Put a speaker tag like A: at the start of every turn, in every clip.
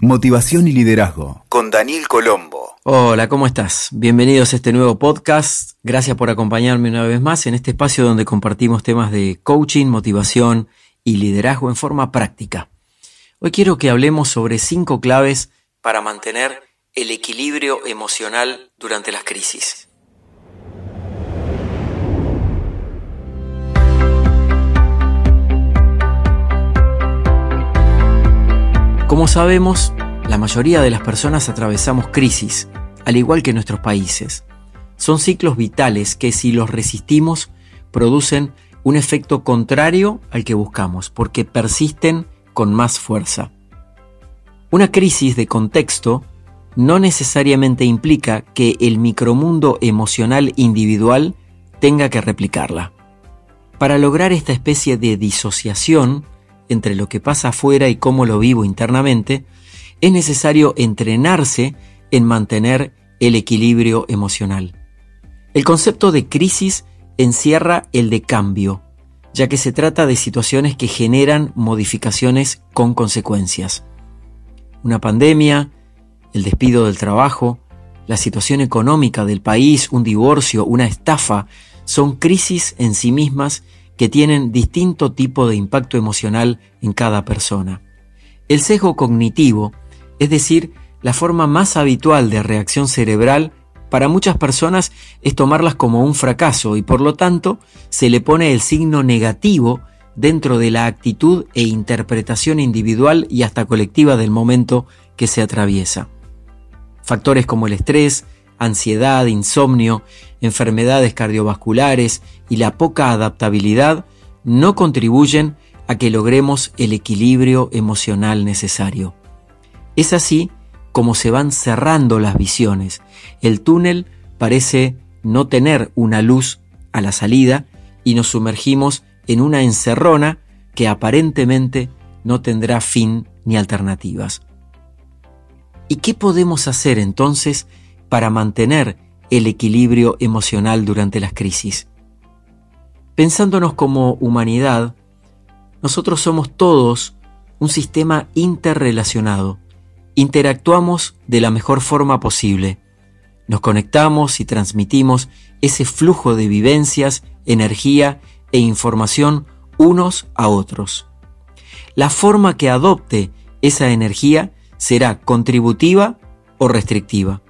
A: Motivación y Liderazgo con Daniel Colombo.
B: Hola, ¿cómo estás? Bienvenidos a este nuevo podcast. Gracias por acompañarme una vez más en este espacio donde compartimos temas de coaching, motivación y liderazgo en forma práctica. Hoy quiero que hablemos sobre cinco claves para mantener el equilibrio emocional durante las crisis. Como sabemos, la mayoría de las personas atravesamos crisis, al igual que nuestros países. Son ciclos vitales que si los resistimos producen un efecto contrario al que buscamos, porque persisten con más fuerza. Una crisis de contexto no necesariamente implica que el micromundo emocional individual tenga que replicarla. Para lograr esta especie de disociación, entre lo que pasa afuera y cómo lo vivo internamente, es necesario entrenarse en mantener el equilibrio emocional. El concepto de crisis encierra el de cambio, ya que se trata de situaciones que generan modificaciones con consecuencias. Una pandemia, el despido del trabajo, la situación económica del país, un divorcio, una estafa, son crisis en sí mismas que tienen distinto tipo de impacto emocional en cada persona. El sesgo cognitivo, es decir, la forma más habitual de reacción cerebral, para muchas personas es tomarlas como un fracaso y por lo tanto se le pone el signo negativo dentro de la actitud e interpretación individual y hasta colectiva del momento que se atraviesa. Factores como el estrés, ansiedad, insomnio, enfermedades cardiovasculares y la poca adaptabilidad no contribuyen a que logremos el equilibrio emocional necesario. Es así como se van cerrando las visiones. El túnel parece no tener una luz a la salida y nos sumergimos en una encerrona que aparentemente no tendrá fin ni alternativas. ¿Y qué podemos hacer entonces para mantener el equilibrio emocional durante las crisis. Pensándonos como humanidad, nosotros somos todos un sistema interrelacionado. Interactuamos de la mejor forma posible. Nos conectamos y transmitimos ese flujo de vivencias, energía e información unos a otros. La forma que adopte esa energía será contributiva o restrictiva.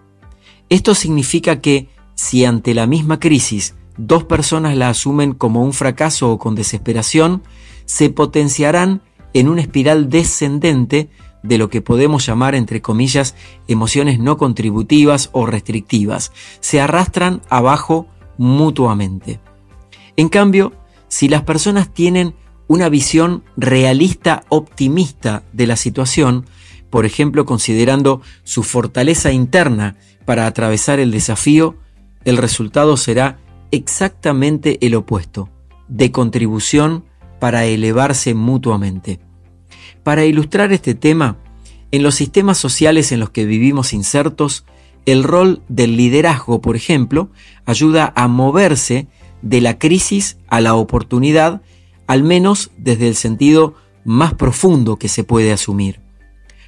B: Esto significa que si ante la misma crisis dos personas la asumen como un fracaso o con desesperación, se potenciarán en una espiral descendente de lo que podemos llamar, entre comillas, emociones no contributivas o restrictivas. Se arrastran abajo mutuamente. En cambio, si las personas tienen una visión realista optimista de la situación, por ejemplo considerando su fortaleza interna para atravesar el desafío, el resultado será exactamente el opuesto, de contribución para elevarse mutuamente. Para ilustrar este tema, en los sistemas sociales en los que vivimos insertos, el rol del liderazgo, por ejemplo, ayuda a moverse de la crisis a la oportunidad, al menos desde el sentido más profundo que se puede asumir.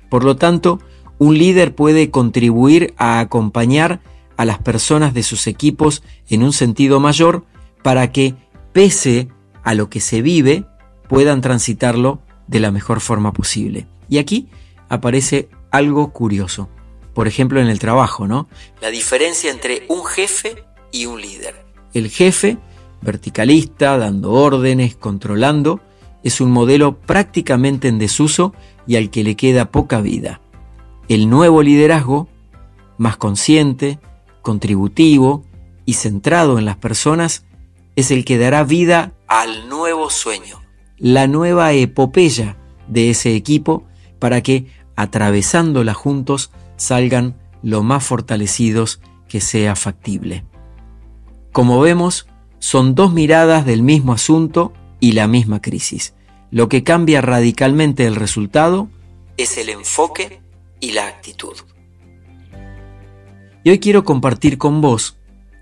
B: Por lo tanto, un líder puede contribuir a acompañar a las personas de sus equipos en un sentido mayor para que, pese a lo que se vive, puedan transitarlo de la mejor forma posible. Y aquí aparece algo curioso. Por ejemplo, en el trabajo, ¿no? La diferencia entre un jefe y un líder. El jefe, verticalista, dando órdenes, controlando, es un modelo prácticamente en desuso y al que le queda poca vida. El nuevo liderazgo, más consciente, contributivo y centrado en las personas, es el que dará vida al nuevo sueño, la nueva epopeya de ese equipo para que, atravesándola juntos, salgan lo más fortalecidos que sea factible. Como vemos, son dos miradas del mismo asunto y la misma crisis. Lo que cambia radicalmente el resultado es el enfoque y la actitud. Y hoy quiero compartir con vos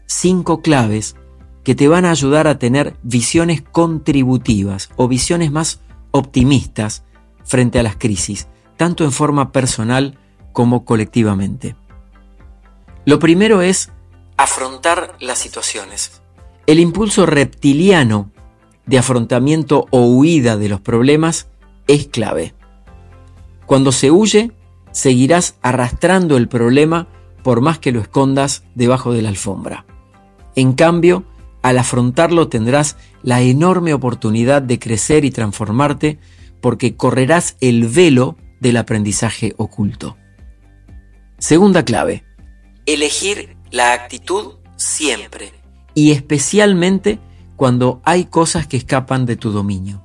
B: cinco claves que te van a ayudar a tener visiones contributivas o visiones más optimistas frente a las crisis, tanto en forma personal como colectivamente. Lo primero es afrontar las situaciones. El impulso reptiliano de afrontamiento o huida de los problemas es clave. Cuando se huye, seguirás arrastrando el problema por más que lo escondas debajo de la alfombra. En cambio, al afrontarlo tendrás la enorme oportunidad de crecer y transformarte porque correrás el velo del aprendizaje oculto. Segunda clave, elegir la actitud siempre y especialmente cuando hay cosas que escapan de tu dominio.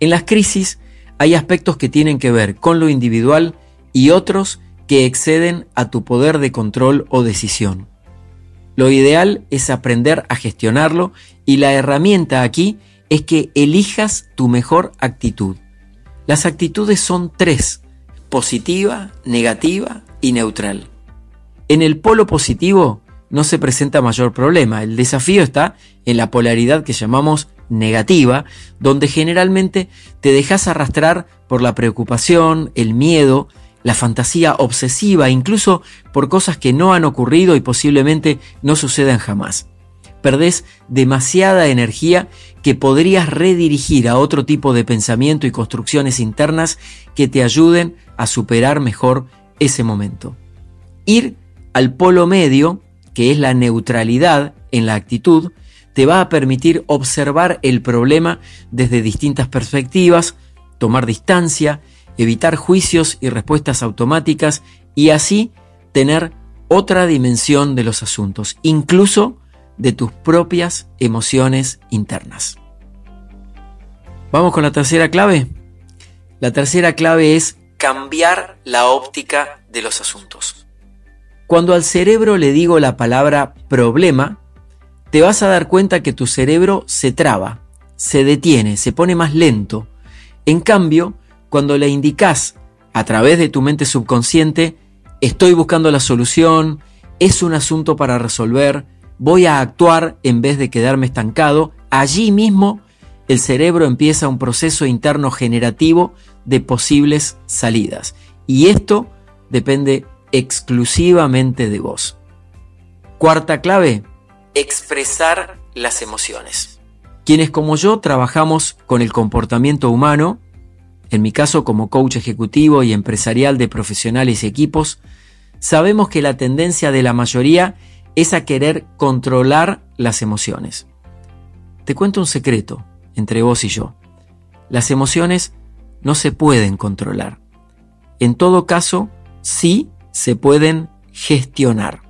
B: En las crisis hay aspectos que tienen que ver con lo individual y otros que exceden a tu poder de control o decisión. Lo ideal es aprender a gestionarlo y la herramienta aquí es que elijas tu mejor actitud. Las actitudes son tres, positiva, negativa y neutral. En el polo positivo no se presenta mayor problema, el desafío está en la polaridad que llamamos negativa, donde generalmente te dejas arrastrar por la preocupación, el miedo, la fantasía obsesiva, incluso por cosas que no han ocurrido y posiblemente no sucedan jamás. Perdés demasiada energía que podrías redirigir a otro tipo de pensamiento y construcciones internas que te ayuden a superar mejor ese momento. Ir al polo medio, que es la neutralidad en la actitud, te va a permitir observar el problema desde distintas perspectivas, tomar distancia evitar juicios y respuestas automáticas y así tener otra dimensión de los asuntos, incluso de tus propias emociones internas. Vamos con la tercera clave. La tercera clave es cambiar la óptica de los asuntos. Cuando al cerebro le digo la palabra problema, te vas a dar cuenta que tu cerebro se traba, se detiene, se pone más lento. En cambio, cuando le indicas a través de tu mente subconsciente, estoy buscando la solución, es un asunto para resolver, voy a actuar en vez de quedarme estancado, allí mismo el cerebro empieza un proceso interno generativo de posibles salidas. Y esto depende exclusivamente de vos. Cuarta clave, expresar las emociones. Quienes como yo trabajamos con el comportamiento humano, en mi caso como coach ejecutivo y empresarial de profesionales y equipos, sabemos que la tendencia de la mayoría es a querer controlar las emociones. Te cuento un secreto entre vos y yo. Las emociones no se pueden controlar. En todo caso, sí se pueden gestionar.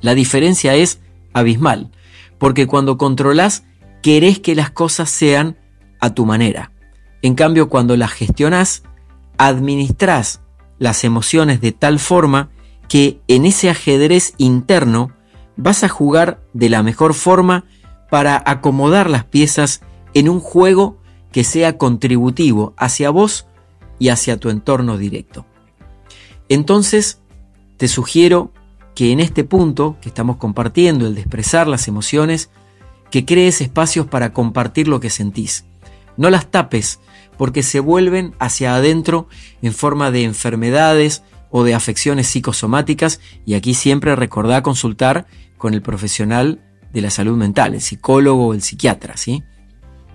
B: La diferencia es abismal, porque cuando controlas, querés que las cosas sean a tu manera. En cambio, cuando las gestionas, administras las emociones de tal forma que en ese ajedrez interno vas a jugar de la mejor forma para acomodar las piezas en un juego que sea contributivo hacia vos y hacia tu entorno directo. Entonces, te sugiero que en este punto que estamos compartiendo, el de expresar las emociones, que crees espacios para compartir lo que sentís. No las tapes porque se vuelven hacia adentro en forma de enfermedades o de afecciones psicosomáticas y aquí siempre recordá consultar con el profesional de la salud mental, el psicólogo o el psiquiatra, ¿sí?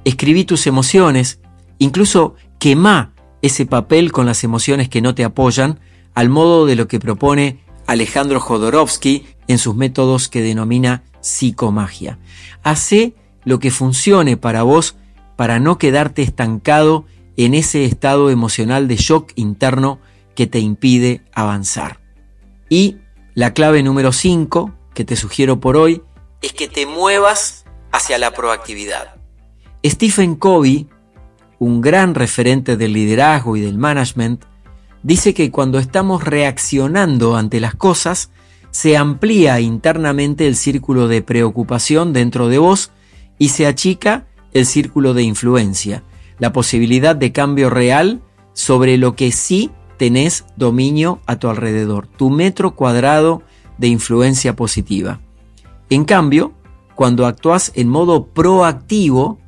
B: Escribí tus emociones, incluso quemá ese papel con las emociones que no te apoyan, al modo de lo que propone Alejandro Jodorowsky en sus métodos que denomina psicomagia. Hace lo que funcione para vos para no quedarte estancado en ese estado emocional de shock interno que te impide avanzar. Y la clave número 5 que te sugiero por hoy es que te muevas hacia la proactividad. Stephen Covey, un gran referente del liderazgo y del management, dice que cuando estamos reaccionando ante las cosas, se amplía internamente el círculo de preocupación dentro de vos y se achica el círculo de influencia, la posibilidad de cambio real sobre lo que sí tenés dominio a tu alrededor, tu metro cuadrado de influencia positiva. En cambio, cuando actúas en modo proactivo,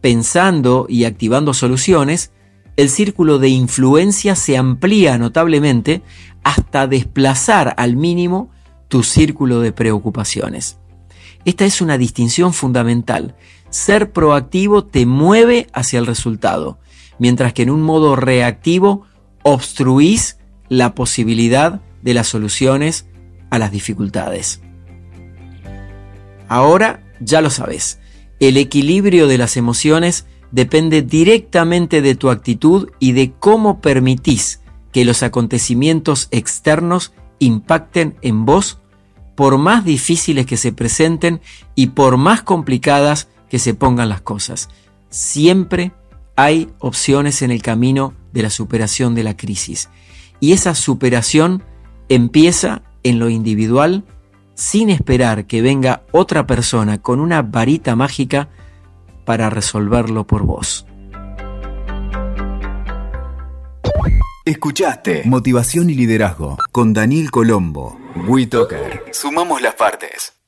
B: pensando y activando soluciones, el círculo de influencia se amplía notablemente hasta desplazar al mínimo tu círculo de preocupaciones. Esta es una distinción fundamental. Ser proactivo te mueve hacia el resultado, mientras que en un modo reactivo obstruís la posibilidad de las soluciones a las dificultades. Ahora ya lo sabes, el equilibrio de las emociones depende directamente de tu actitud y de cómo permitís que los acontecimientos externos impacten en vos, por más difíciles que se presenten y por más complicadas que se pongan las cosas. Siempre hay opciones en el camino de la superación de la crisis. Y esa superación empieza en lo individual sin esperar que venga otra persona con una varita mágica para resolverlo por vos.
A: Escuchaste Motivación y Liderazgo con Daniel Colombo. WeToker. Sumamos las partes.